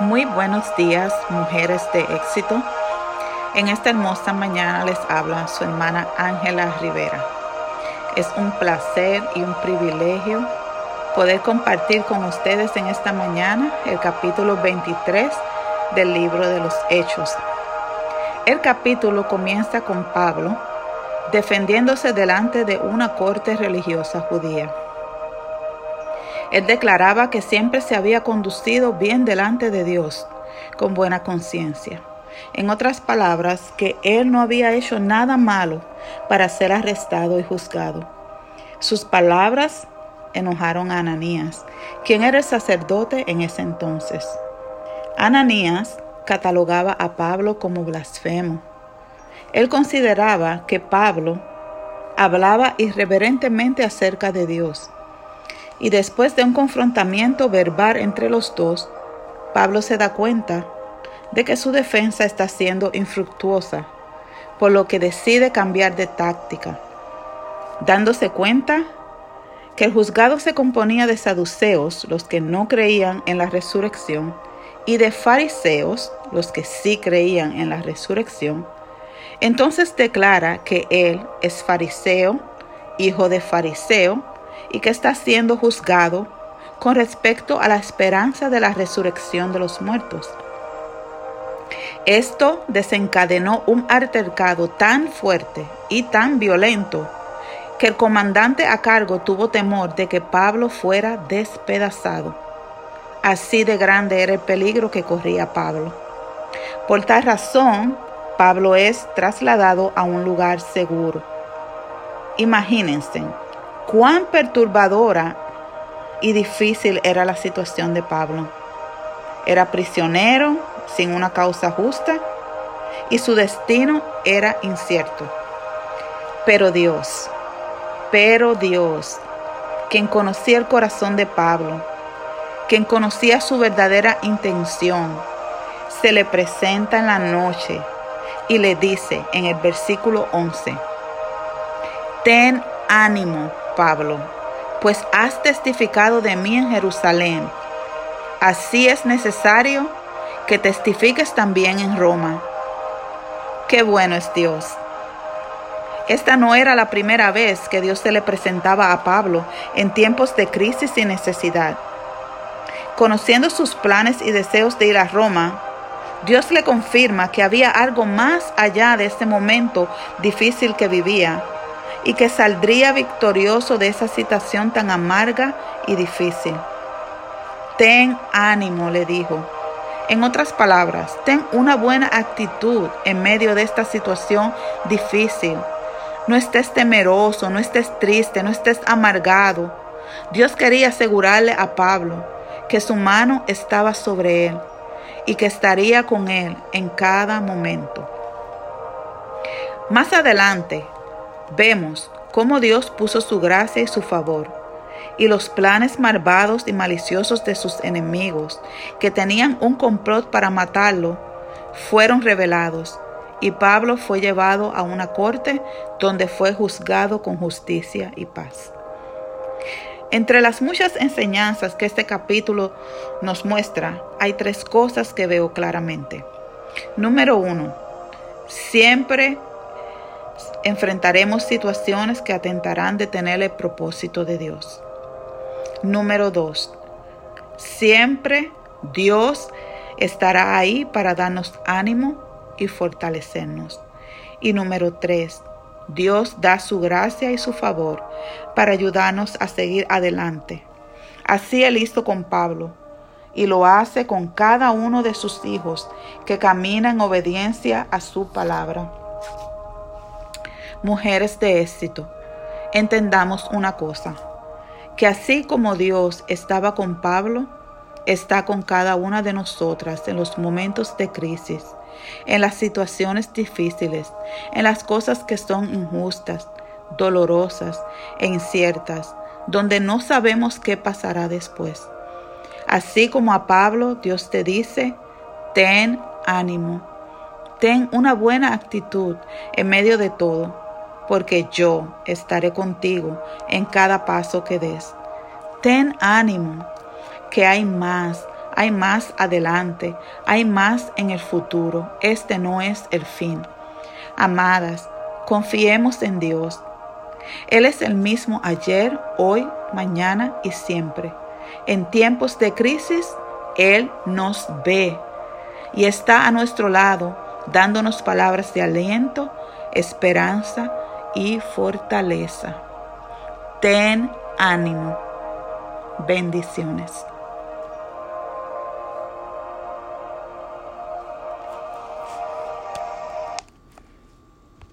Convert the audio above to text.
Muy buenos días, mujeres de éxito. En esta hermosa mañana les habla su hermana Ángela Rivera. Es un placer y un privilegio poder compartir con ustedes en esta mañana el capítulo 23 del libro de los Hechos. El capítulo comienza con Pablo defendiéndose delante de una corte religiosa judía. Él declaraba que siempre se había conducido bien delante de Dios, con buena conciencia. En otras palabras, que él no había hecho nada malo para ser arrestado y juzgado. Sus palabras enojaron a Ananías, quien era el sacerdote en ese entonces. Ananías catalogaba a Pablo como blasfemo. Él consideraba que Pablo hablaba irreverentemente acerca de Dios y después de un confrontamiento verbal entre los dos, Pablo se da cuenta de que su defensa está siendo infructuosa, por lo que decide cambiar de táctica, dándose cuenta que el juzgado se componía de saduceos, los que no creían en la resurrección, y de fariseos, los que sí creían en la resurrección, entonces declara que él es fariseo, hijo de fariseo, y que está siendo juzgado con respecto a la esperanza de la resurrección de los muertos. Esto desencadenó un altercado tan fuerte y tan violento que el comandante a cargo tuvo temor de que Pablo fuera despedazado. Así de grande era el peligro que corría Pablo. Por tal razón, Pablo es trasladado a un lugar seguro. Imagínense, cuán perturbadora y difícil era la situación de Pablo. Era prisionero sin una causa justa y su destino era incierto. Pero Dios, pero Dios, quien conocía el corazón de Pablo, quien conocía su verdadera intención, se le presenta en la noche y le dice en el versículo 11, ten ánimo, Pablo, pues has testificado de mí en Jerusalén. Así es necesario que testifiques también en Roma. Qué bueno es Dios. Esta no era la primera vez que Dios se le presentaba a Pablo en tiempos de crisis y necesidad. Conociendo sus planes y deseos de ir a Roma, Dios le confirma que había algo más allá de este momento difícil que vivía y que saldría victorioso de esa situación tan amarga y difícil. Ten ánimo, le dijo. En otras palabras, ten una buena actitud en medio de esta situación difícil. No estés temeroso, no estés triste, no estés amargado. Dios quería asegurarle a Pablo que su mano estaba sobre él y que estaría con él en cada momento. Más adelante, vemos cómo Dios puso su gracia y su favor, y los planes malvados y maliciosos de sus enemigos, que tenían un complot para matarlo, fueron revelados, y Pablo fue llevado a una corte donde fue juzgado con justicia y paz. Entre las muchas enseñanzas que este capítulo nos muestra, hay tres cosas que veo claramente. Número uno, siempre enfrentaremos situaciones que atentarán de tener el propósito de Dios. Número dos, siempre Dios estará ahí para darnos ánimo y fortalecernos. Y número tres, Dios da su gracia y su favor para ayudarnos a seguir adelante. Así Él hizo con Pablo y lo hace con cada uno de sus hijos que camina en obediencia a su palabra mujeres de éxito, entendamos una cosa, que así como Dios estaba con Pablo, está con cada una de nosotras en los momentos de crisis, en las situaciones difíciles, en las cosas que son injustas, dolorosas e inciertas, donde no sabemos qué pasará después. Así como a Pablo Dios te dice, ten ánimo, ten una buena actitud en medio de todo porque yo estaré contigo en cada paso que des. Ten ánimo, que hay más, hay más adelante, hay más en el futuro. Este no es el fin. Amadas, confiemos en Dios. Él es el mismo ayer, hoy, mañana y siempre. En tiempos de crisis, Él nos ve y está a nuestro lado, dándonos palabras de aliento, esperanza y fortaleza. Ten ánimo. Bendiciones.